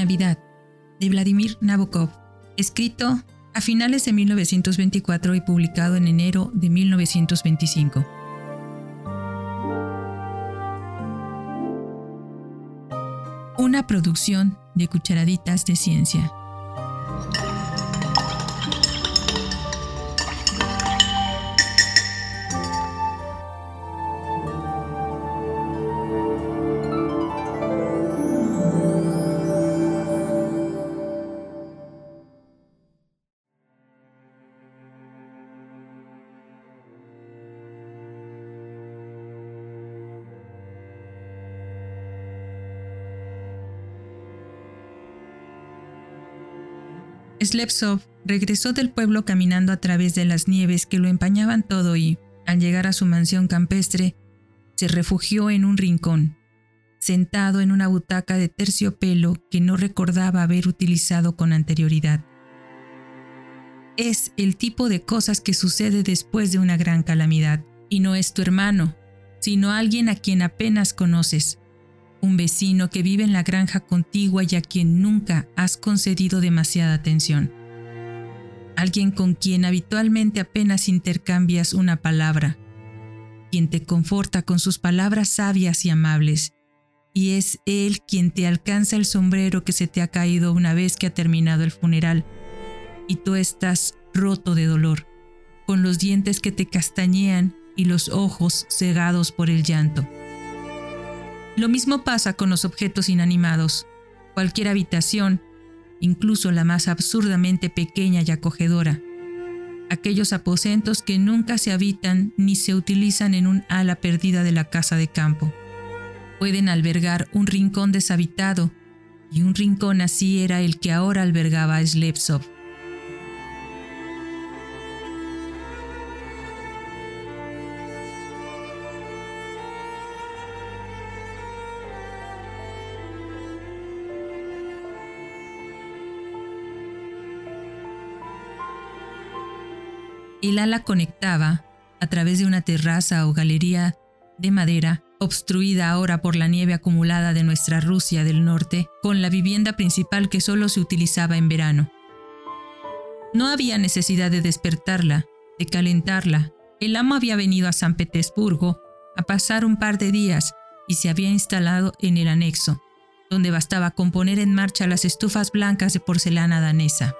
Navidad, de Vladimir Nabokov, escrito a finales de 1924 y publicado en enero de 1925. Una producción de Cucharaditas de Ciencia. Slepsov regresó del pueblo caminando a través de las nieves que lo empañaban todo y, al llegar a su mansión campestre, se refugió en un rincón, sentado en una butaca de terciopelo que no recordaba haber utilizado con anterioridad. Es el tipo de cosas que sucede después de una gran calamidad, y no es tu hermano, sino alguien a quien apenas conoces, un vecino que vive en la granja contigua y a quien nunca has concedido demasiada atención. Alguien con quien habitualmente apenas intercambias una palabra, quien te conforta con sus palabras sabias y amables, y es él quien te alcanza el sombrero que se te ha caído una vez que ha terminado el funeral, y tú estás roto de dolor, con los dientes que te castañean y los ojos cegados por el llanto. Lo mismo pasa con los objetos inanimados. Cualquier habitación, incluso la más absurdamente pequeña y acogedora. Aquellos aposentos que nunca se habitan ni se utilizan en un ala perdida de la casa de campo. Pueden albergar un rincón deshabitado, y un rincón así era el que ahora albergaba Slepsov. El ala conectaba, a través de una terraza o galería de madera, obstruida ahora por la nieve acumulada de nuestra Rusia del norte, con la vivienda principal que solo se utilizaba en verano. No había necesidad de despertarla, de calentarla. El amo había venido a San Petersburgo a pasar un par de días y se había instalado en el anexo, donde bastaba con poner en marcha las estufas blancas de porcelana danesa.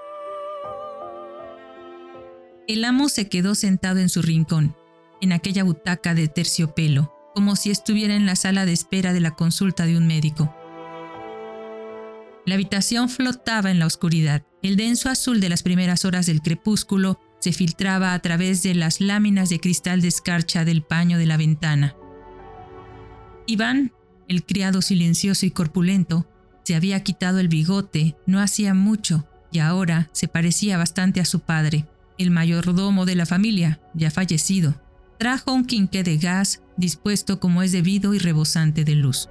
El amo se quedó sentado en su rincón, en aquella butaca de terciopelo, como si estuviera en la sala de espera de la consulta de un médico. La habitación flotaba en la oscuridad. El denso azul de las primeras horas del crepúsculo se filtraba a través de las láminas de cristal de escarcha del paño de la ventana. Iván, el criado silencioso y corpulento, se había quitado el bigote no hacía mucho y ahora se parecía bastante a su padre el mayordomo de la familia, ya fallecido, trajo un quinqué de gas dispuesto como es debido y rebosante de luz.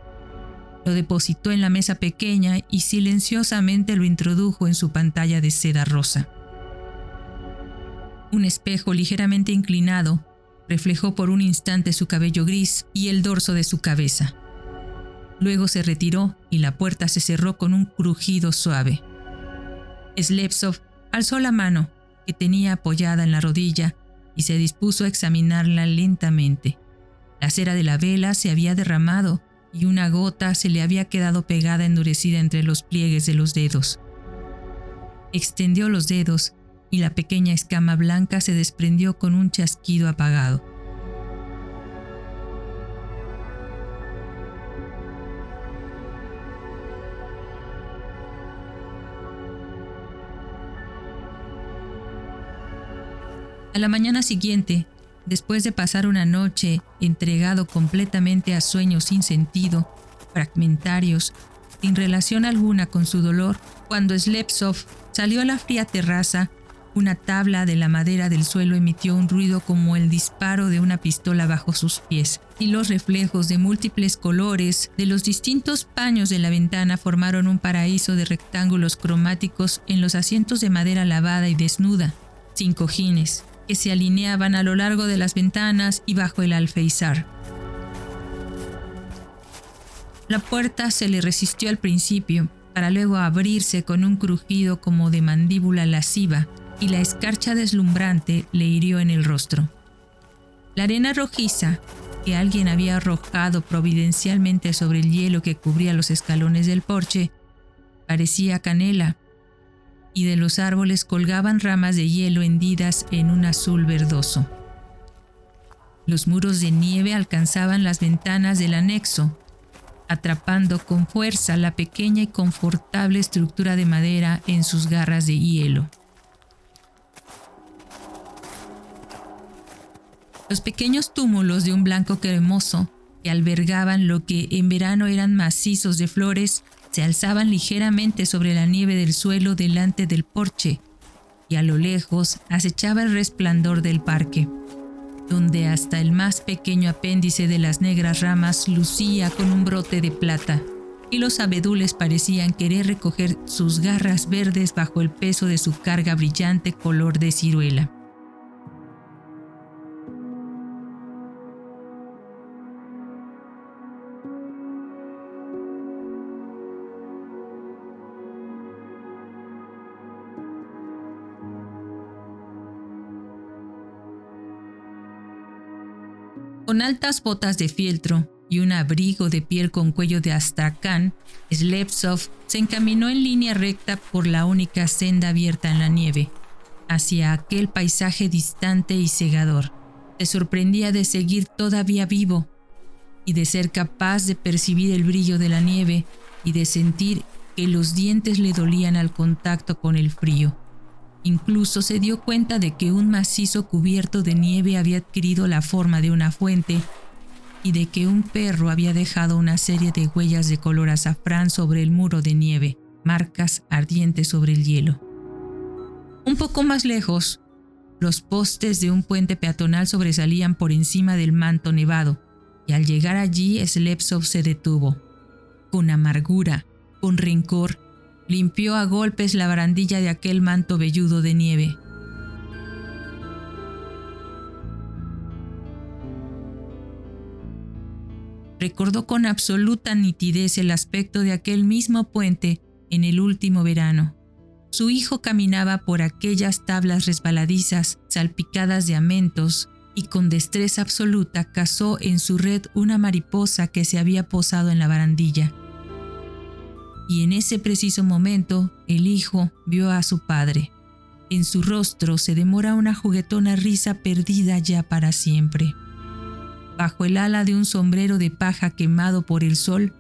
Lo depositó en la mesa pequeña y silenciosamente lo introdujo en su pantalla de seda rosa. Un espejo ligeramente inclinado reflejó por un instante su cabello gris y el dorso de su cabeza. Luego se retiró y la puerta se cerró con un crujido suave. Slepsov alzó la mano tenía apoyada en la rodilla y se dispuso a examinarla lentamente. La cera de la vela se había derramado y una gota se le había quedado pegada endurecida entre los pliegues de los dedos. Extendió los dedos y la pequeña escama blanca se desprendió con un chasquido apagado. A la mañana siguiente, después de pasar una noche entregado completamente a sueños sin sentido, fragmentarios, sin relación alguna con su dolor, cuando Slepsov salió a la fría terraza, una tabla de la madera del suelo emitió un ruido como el disparo de una pistola bajo sus pies, y los reflejos de múltiples colores de los distintos paños de la ventana formaron un paraíso de rectángulos cromáticos en los asientos de madera lavada y desnuda, sin cojines, que se alineaban a lo largo de las ventanas y bajo el alfeizar. La puerta se le resistió al principio, para luego abrirse con un crujido como de mandíbula lasciva, y la escarcha deslumbrante le hirió en el rostro. La arena rojiza, que alguien había arrojado providencialmente sobre el hielo que cubría los escalones del porche, parecía canela, y de los árboles colgaban ramas de hielo hendidas en un azul verdoso. Los muros de nieve alcanzaban las ventanas del anexo, atrapando con fuerza la pequeña y confortable estructura de madera en sus garras de hielo. Los pequeños túmulos de un blanco cremoso que albergaban lo que en verano eran macizos de flores se alzaban ligeramente sobre la nieve del suelo delante del porche y a lo lejos acechaba el resplandor del parque donde hasta el más pequeño apéndice de las negras ramas lucía con un brote de plata, y los abedules parecían querer recoger sus garras verdes bajo el peso de su carga brillante color de ciruela. Con altas botas de fieltro y un abrigo de piel con cuello de astracán, Slepsov se encaminó en línea recta por la única senda abierta en la nieve, hacia aquel paisaje distante y cegador. Se sorprendía de seguir todavía vivo y de ser capaz de percibir el brillo de la nieve y de sentir que los dientes le dolían al contacto con el frío. Incluso se dio cuenta de que un macizo cubierto de nieve había adquirido la forma de una fuente y de que un perro había dejado una serie de huellas de color azafrán sobre el muro de nieve, marcas ardientes sobre el hielo. Un poco más lejos, los postes de un puente peatonal sobresalían por encima del manto nevado, y al llegar allí Slepsov se detuvo. Con amargura, con rencor, limpió a golpes la barandilla de aquel manto velludo de nieve. Recordó con absoluta nitidez el aspecto de aquel mismo puente en el último verano. Su hijo caminaba por aquellas tablas resbaladizas, salpicadas de amentos, y con destreza absoluta cazó en su red una mariposa que se había posado en la barandilla y en ese preciso momento el hijo vio a su padre. En su rostro se demora una juguetona risa perdida ya para siempre. Bajo el ala de un sombrero de paja quemado por el sol,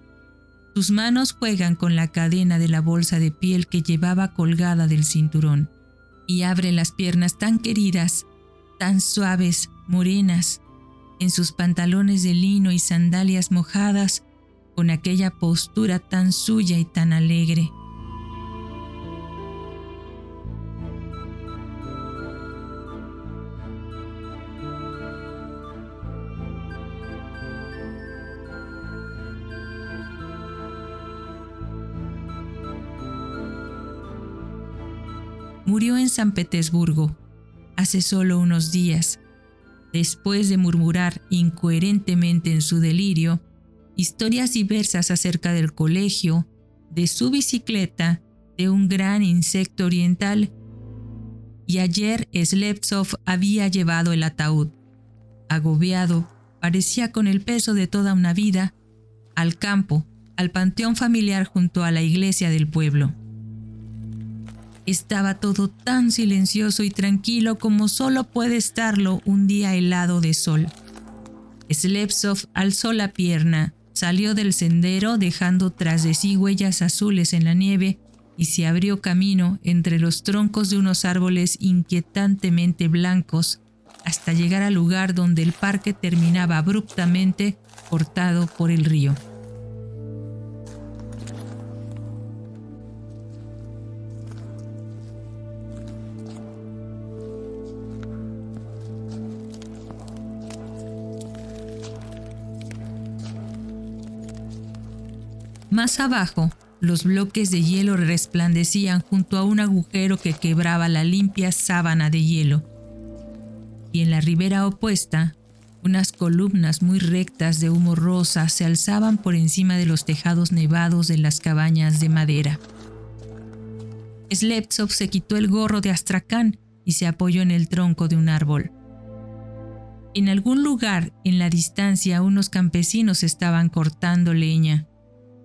sus manos juegan con la cadena de la bolsa de piel que llevaba colgada del cinturón y abre las piernas tan queridas, tan suaves, morenas, en sus pantalones de lino y sandalias mojadas, con aquella postura tan suya y tan alegre. Murió en San Petersburgo hace solo unos días, después de murmurar incoherentemente en su delirio historias diversas acerca del colegio, de su bicicleta, de un gran insecto oriental, y ayer Slepsov había llevado el ataúd. Agobiado, parecía con el peso de toda una vida, al campo, al panteón familiar junto a la iglesia del pueblo. Estaba todo tan silencioso y tranquilo como solo puede estarlo un día helado de sol. Slepsov alzó la pierna, Salió del sendero dejando tras de sí huellas azules en la nieve y se abrió camino entre los troncos de unos árboles inquietantemente blancos hasta llegar al lugar donde el parque terminaba abruptamente cortado por el río. Más abajo, los bloques de hielo resplandecían junto a un agujero que quebraba la limpia sábana de hielo. Y en la ribera opuesta, Unas columnas muy rectas de humo rosa se alzaban por encima de los tejados nevados de las cabañas de madera. Sleptsov se quitó el gorro de Astracán y se apoyó en el tronco de un árbol. En algún lugar en la distancia unos campesinos estaban cortando leña.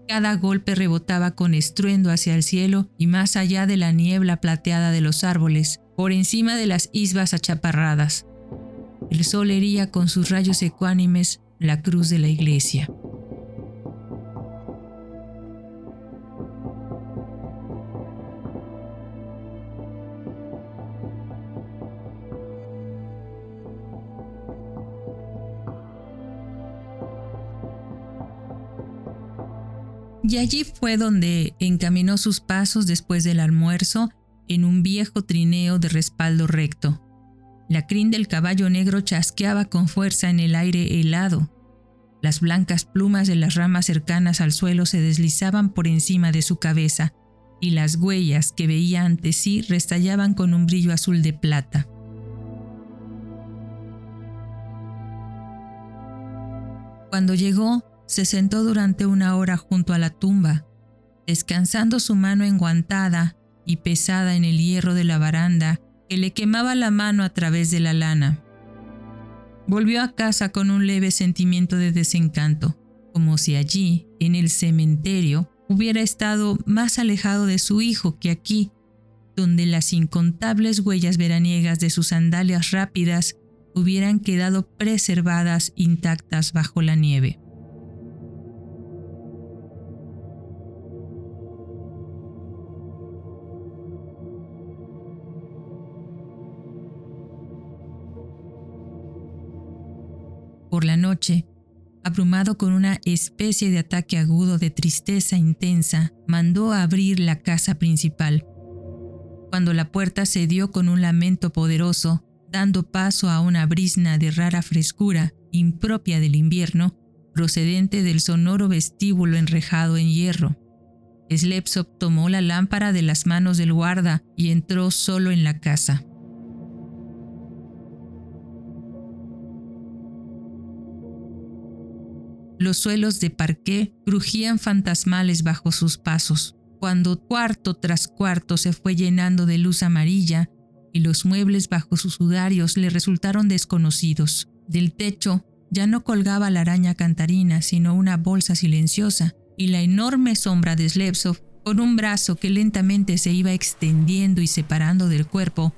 Cada golpe rebotaba con estruendo hacia el cielo y más allá de la niebla plateada de los árboles, por encima de las isbas achaparradas. El sol hería con sus rayos ecuánimes la cruz de la iglesia. Y allí fue donde encaminó sus pasos después del almuerzo en un viejo trineo de respaldo recto. La crin del caballo negro chasqueaba con fuerza en el aire helado. Las blancas plumas de las ramas cercanas al suelo se deslizaban por encima de su cabeza, y las huellas que veía ante sí restallaban con un brillo azul de plata. Cuando llegó, se sentó durante una hora junto a la tumba, descansando su mano enguantada y pesada en el hierro de la baranda que le quemaba la mano a través de la lana. Volvió a casa con un leve sentimiento de desencanto, como si allí, en el cementerio, hubiera estado más alejado de su hijo que aquí, donde las incontables huellas veraniegas de sus sandalias rápidas hubieran quedado preservadas intactas bajo la nieve. Abrumado con una especie de ataque agudo de tristeza intensa, mandó a abrir la casa principal. Cuando la puerta se dio con un lamento poderoso, dando paso a una brisna de rara frescura, impropia del invierno, procedente del sonoro vestíbulo enrejado en hierro. Slepsov tomó la lámpara de las manos del guarda y entró solo en la casa. Los suelos de parqué crujían fantasmales bajo sus pasos, cuando cuarto tras cuarto se fue llenando de luz amarilla y los muebles bajo sus sudarios le resultaron desconocidos. Del techo ya no colgaba la araña cantarina, sino una bolsa silenciosa, y la enorme sombra de Slevsov, con un brazo que lentamente se iba extendiendo y separando del cuerpo,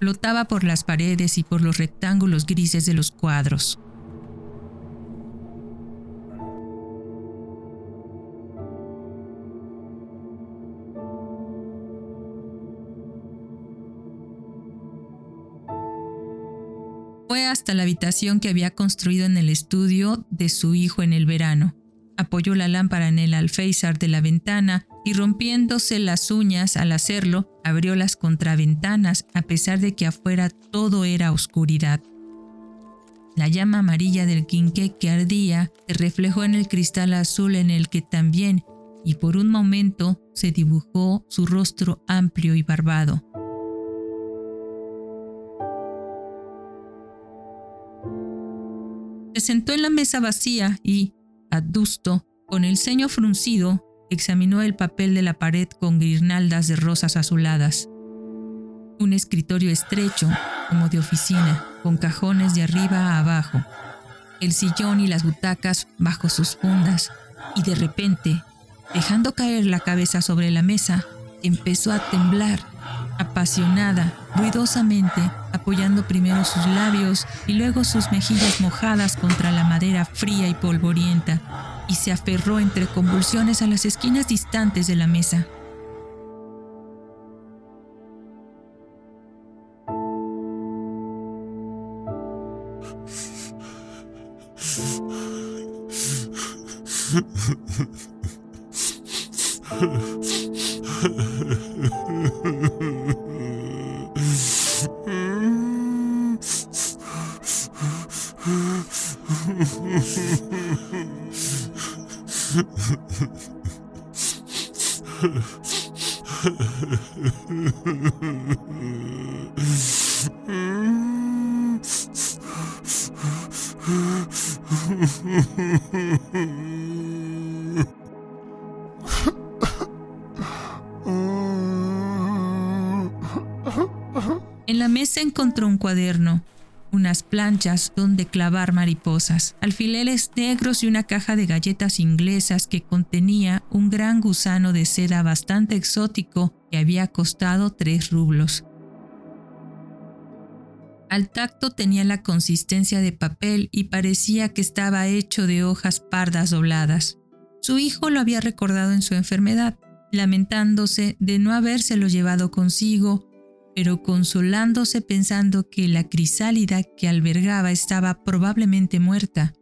flotaba por las paredes y por los rectángulos grises de los cuadros. Hasta la habitación que había construido en el estudio de su hijo en el verano. Apoyó la lámpara en el alféizar de la ventana y rompiéndose las uñas al hacerlo, abrió las contraventanas a pesar de que afuera todo era oscuridad. La llama amarilla del quinqué que ardía se reflejó en el cristal azul en el que también, y por un momento, se dibujó su rostro amplio y barbado. Se sentó en la mesa vacía y, adusto, con el ceño fruncido, examinó el papel de la pared con guirnaldas de rosas azuladas. Un escritorio estrecho, como de oficina, con cajones de arriba a abajo. El sillón y las butacas bajo sus fundas. Y de repente, dejando caer la cabeza sobre la mesa, empezó a temblar apasionada, ruidosamente, apoyando primero sus labios y luego sus mejillas mojadas contra la madera fría y polvorienta, y se aferró entre convulsiones a las esquinas distantes de la mesa. la mesa encontró un cuaderno, unas planchas donde clavar mariposas, alfileres negros y una caja de galletas inglesas que contenía un gran gusano de seda bastante exótico que había costado tres rublos. Al tacto tenía la consistencia de papel y parecía que estaba hecho de hojas pardas dobladas. Su hijo lo había recordado en su enfermedad, lamentándose de no habérselo llevado consigo pero consolándose pensando que la crisálida que albergaba estaba probablemente muerta.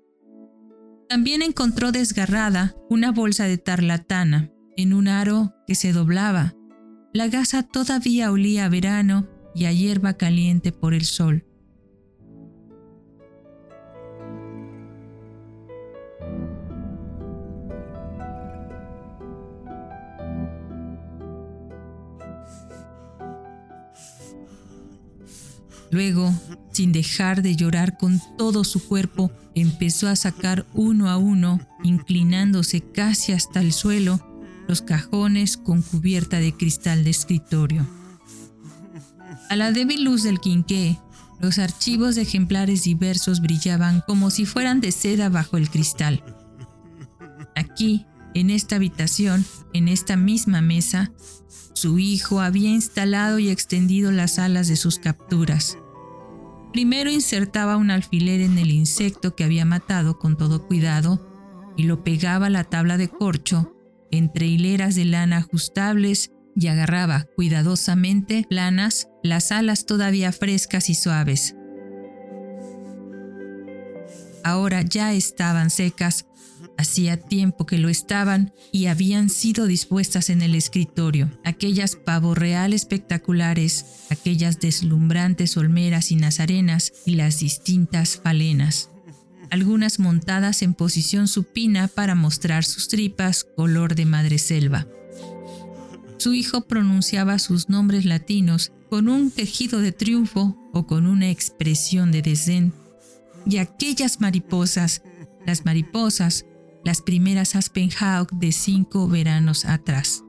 También encontró desgarrada una bolsa de tarlatana en un aro que se doblaba. La gasa todavía olía a verano y a hierba caliente por el sol. Luego, sin dejar de llorar con todo su cuerpo, empezó a sacar uno a uno, inclinándose casi hasta el suelo, los cajones con cubierta de cristal de escritorio. A la débil luz del quinqué, los archivos de ejemplares diversos brillaban como si fueran de seda bajo el cristal. Aquí, en esta habitación, en esta misma mesa, su hijo había instalado y extendido las alas de sus capturas. Primero insertaba un alfiler en el insecto que había matado con todo cuidado y lo pegaba a la tabla de corcho entre hileras de lana ajustables y agarraba cuidadosamente planas las alas todavía frescas y suaves. Ahora ya estaban secas Hacía tiempo que lo estaban y habían sido dispuestas en el escritorio, aquellas pavo real espectaculares, aquellas deslumbrantes olmeras y nazarenas y las distintas falenas, algunas montadas en posición supina para mostrar sus tripas color de madreselva. Su hijo pronunciaba sus nombres latinos con un tejido de triunfo o con una expresión de desdén. Y aquellas mariposas, las mariposas, las primeras Aspen Hawk de cinco veranos atrás.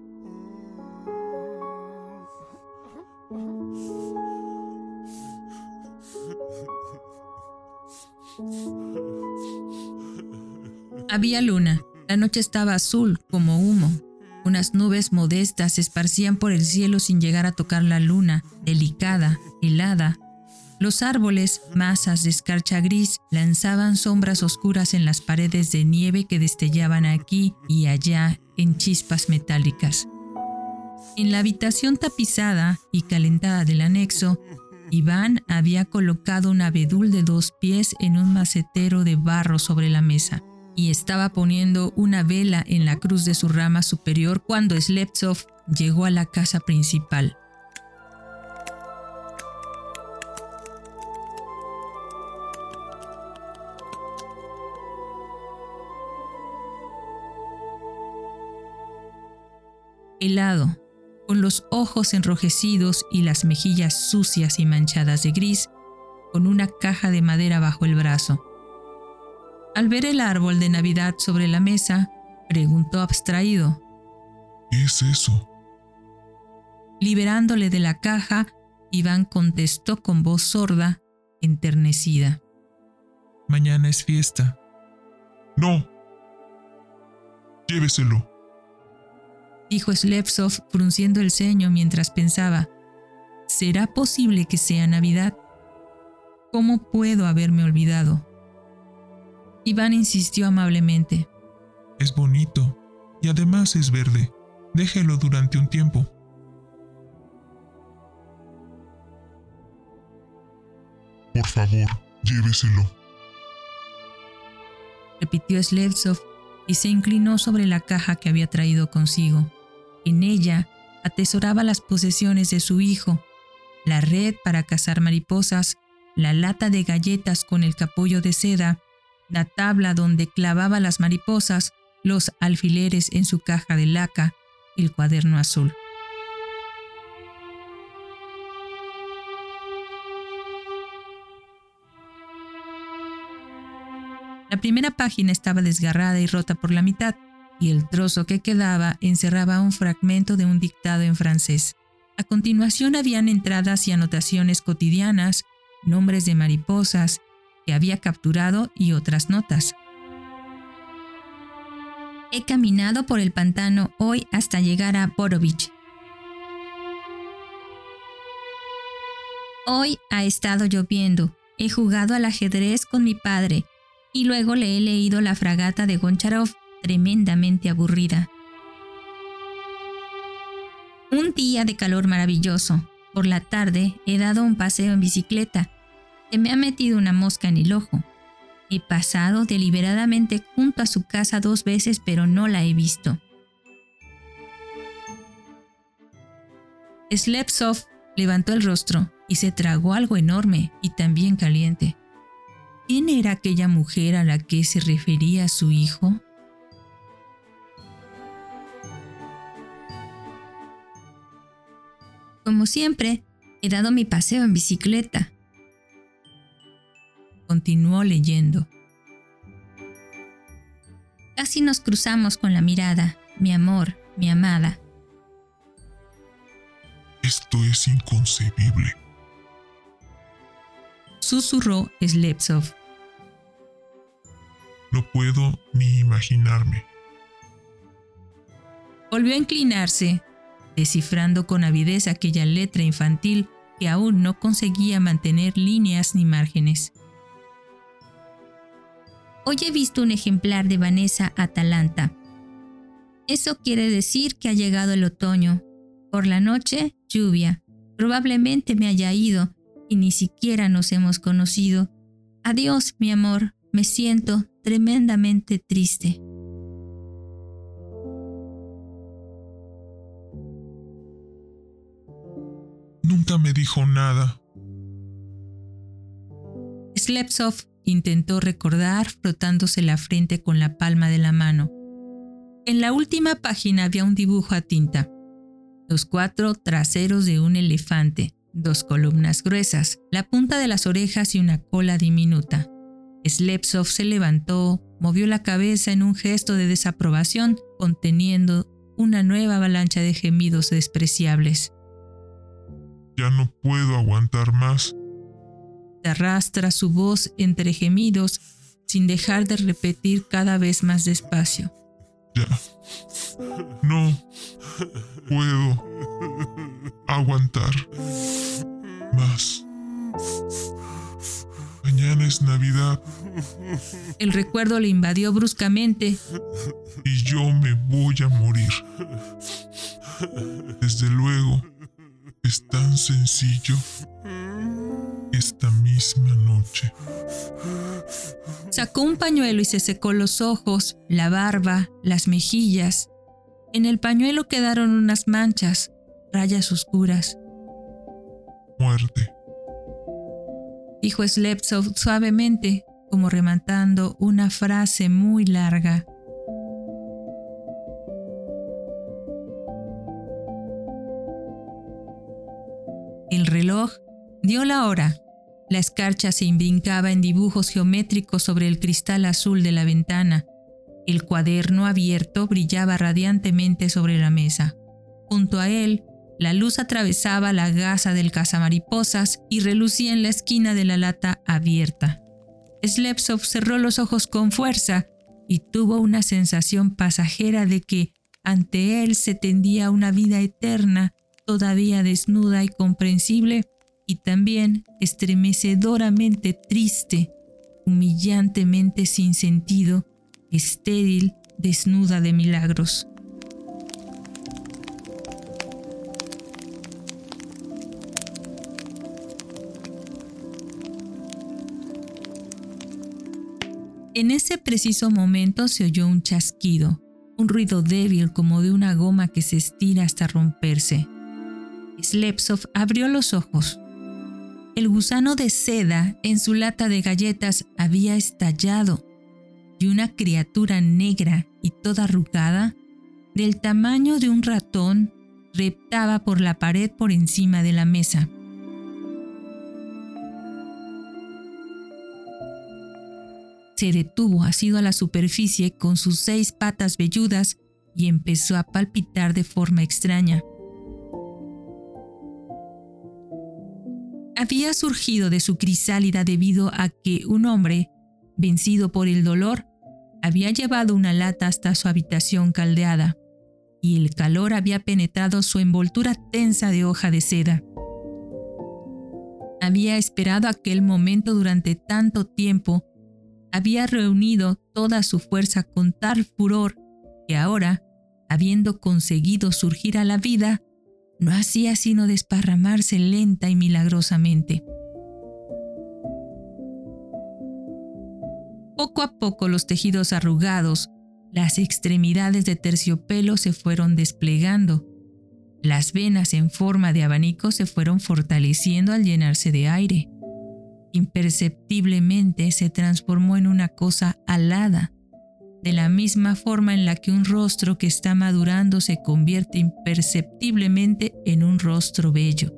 Había luna. La noche estaba azul como humo. Unas nubes modestas se esparcían por el cielo sin llegar a tocar la luna, delicada, helada, los árboles, masas de escarcha gris, lanzaban sombras oscuras en las paredes de nieve que destellaban aquí y allá en chispas metálicas. En la habitación tapizada y calentada del anexo, Iván había colocado un abedul de dos pies en un macetero de barro sobre la mesa y estaba poniendo una vela en la cruz de su rama superior cuando Sleptsov llegó a la casa principal. Helado, con los ojos enrojecidos y las mejillas sucias y manchadas de gris, con una caja de madera bajo el brazo. Al ver el árbol de Navidad sobre la mesa, preguntó abstraído. ¿Qué es eso? Liberándole de la caja, Iván contestó con voz sorda, enternecida. Mañana es fiesta. No. Lléveselo dijo Slepsov frunciendo el ceño mientras pensaba, ¿será posible que sea Navidad? ¿Cómo puedo haberme olvidado? Iván insistió amablemente. Es bonito y además es verde. Déjelo durante un tiempo. Por favor, lléveselo. Repitió Slevsov y se inclinó sobre la caja que había traído consigo. En ella atesoraba las posesiones de su hijo, la red para cazar mariposas, la lata de galletas con el capullo de seda, la tabla donde clavaba las mariposas, los alfileres en su caja de laca, el cuaderno azul. La primera página estaba desgarrada y rota por la mitad, y el trozo que quedaba encerraba un fragmento de un dictado en francés. A continuación habían entradas y anotaciones cotidianas, nombres de mariposas que había capturado y otras notas. He caminado por el pantano hoy hasta llegar a Borovich. Hoy ha estado lloviendo. He jugado al ajedrez con mi padre y luego le he leído la fragata de Goncharov, tremendamente aburrida. Un día de calor maravilloso. Por la tarde he dado un paseo en bicicleta. Se me ha metido una mosca en el ojo. He pasado deliberadamente junto a su casa dos veces, pero no la he visto. Slepsov levantó el rostro y se tragó algo enorme y también caliente. ¿Quién era aquella mujer a la que se refería su hijo? Como siempre, he dado mi paseo en bicicleta. Continuó leyendo. Casi nos cruzamos con la mirada, mi amor, mi amada. Esto es inconcebible. Susurró Slepsov. No puedo ni imaginarme. Volvió a inclinarse, descifrando con avidez aquella letra infantil que aún no conseguía mantener líneas ni márgenes. Hoy he visto un ejemplar de Vanessa Atalanta. Eso quiere decir que ha llegado el otoño. Por la noche, lluvia. Probablemente me haya ido y ni siquiera nos hemos conocido. Adiós, mi amor. Me siento tremendamente triste. Nunca me dijo nada. Slepsov intentó recordar frotándose la frente con la palma de la mano. En la última página había un dibujo a tinta. Los cuatro traseros de un elefante, dos columnas gruesas, la punta de las orejas y una cola diminuta. Slepsov se levantó, movió la cabeza en un gesto de desaprobación, conteniendo una nueva avalancha de gemidos despreciables. Ya no puedo aguantar más. Arrastra su voz entre gemidos sin dejar de repetir cada vez más despacio. Ya. No puedo aguantar más. Mañana es Navidad. El recuerdo le invadió bruscamente. Y yo me voy a morir. Desde luego, es tan sencillo esta misma noche. Sacó un pañuelo y se secó los ojos, la barba, las mejillas. En el pañuelo quedaron unas manchas, rayas oscuras. Muerte. Dijo Slepsov suavemente, como rematando una frase muy larga. Dio la hora. La escarcha se imbrincaba en dibujos geométricos sobre el cristal azul de la ventana. El cuaderno abierto brillaba radiantemente sobre la mesa. Junto a él, la luz atravesaba la gasa del cazamariposas y relucía en la esquina de la lata abierta. Slepsov cerró los ojos con fuerza y tuvo una sensación pasajera de que ante él se tendía una vida eterna todavía desnuda y comprensible, y también estremecedoramente triste, humillantemente sin sentido, estéril, desnuda de milagros. En ese preciso momento se oyó un chasquido, un ruido débil como de una goma que se estira hasta romperse. Slepsov abrió los ojos. El gusano de seda en su lata de galletas había estallado y una criatura negra y toda arrugada, del tamaño de un ratón, reptaba por la pared por encima de la mesa. Se detuvo asido a la superficie con sus seis patas velludas y empezó a palpitar de forma extraña. Había surgido de su crisálida debido a que un hombre, vencido por el dolor, había llevado una lata hasta su habitación caldeada, y el calor había penetrado su envoltura tensa de hoja de seda. Había esperado aquel momento durante tanto tiempo, había reunido toda su fuerza con tal furor que ahora, habiendo conseguido surgir a la vida, no hacía sino desparramarse lenta y milagrosamente. Poco a poco los tejidos arrugados, las extremidades de terciopelo se fueron desplegando, las venas en forma de abanico se fueron fortaleciendo al llenarse de aire. Imperceptiblemente se transformó en una cosa alada, de la misma forma en la que un rostro que está madurando se convierte imperceptiblemente en un rostro bello.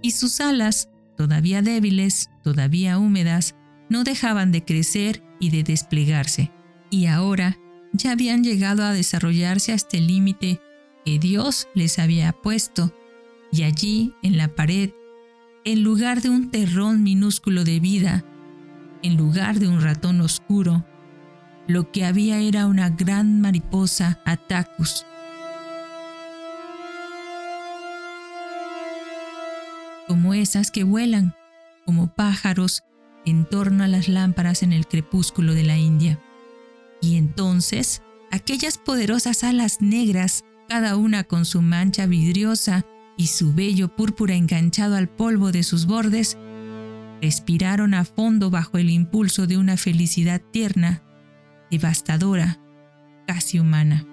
Y sus alas, todavía débiles, todavía húmedas, no dejaban de crecer y de desplegarse, y ahora ya habían llegado a desarrollarse hasta el límite que Dios les había puesto, y allí, en la pared, en lugar de un terrón minúsculo de vida, en lugar de un ratón oscuro, lo que había era una gran mariposa Atacus. Como esas que vuelan, como pájaros, en torno a las lámparas en el crepúsculo de la India. Y entonces, aquellas poderosas alas negras, cada una con su mancha vidriosa y su vello púrpura enganchado al polvo de sus bordes, respiraron a fondo bajo el impulso de una felicidad tierna, devastadora, casi humana.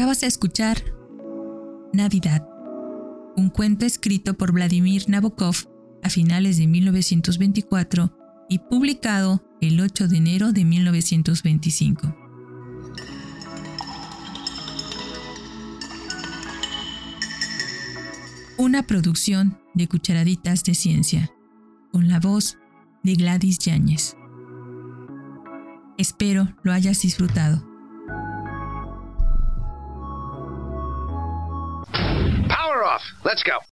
Acabas de escuchar Navidad, un cuento escrito por Vladimir Nabokov a finales de 1924 y publicado el 8 de enero de 1925. Una producción de Cucharaditas de Ciencia, con la voz de Gladys Yáñez. Espero lo hayas disfrutado. Let's go.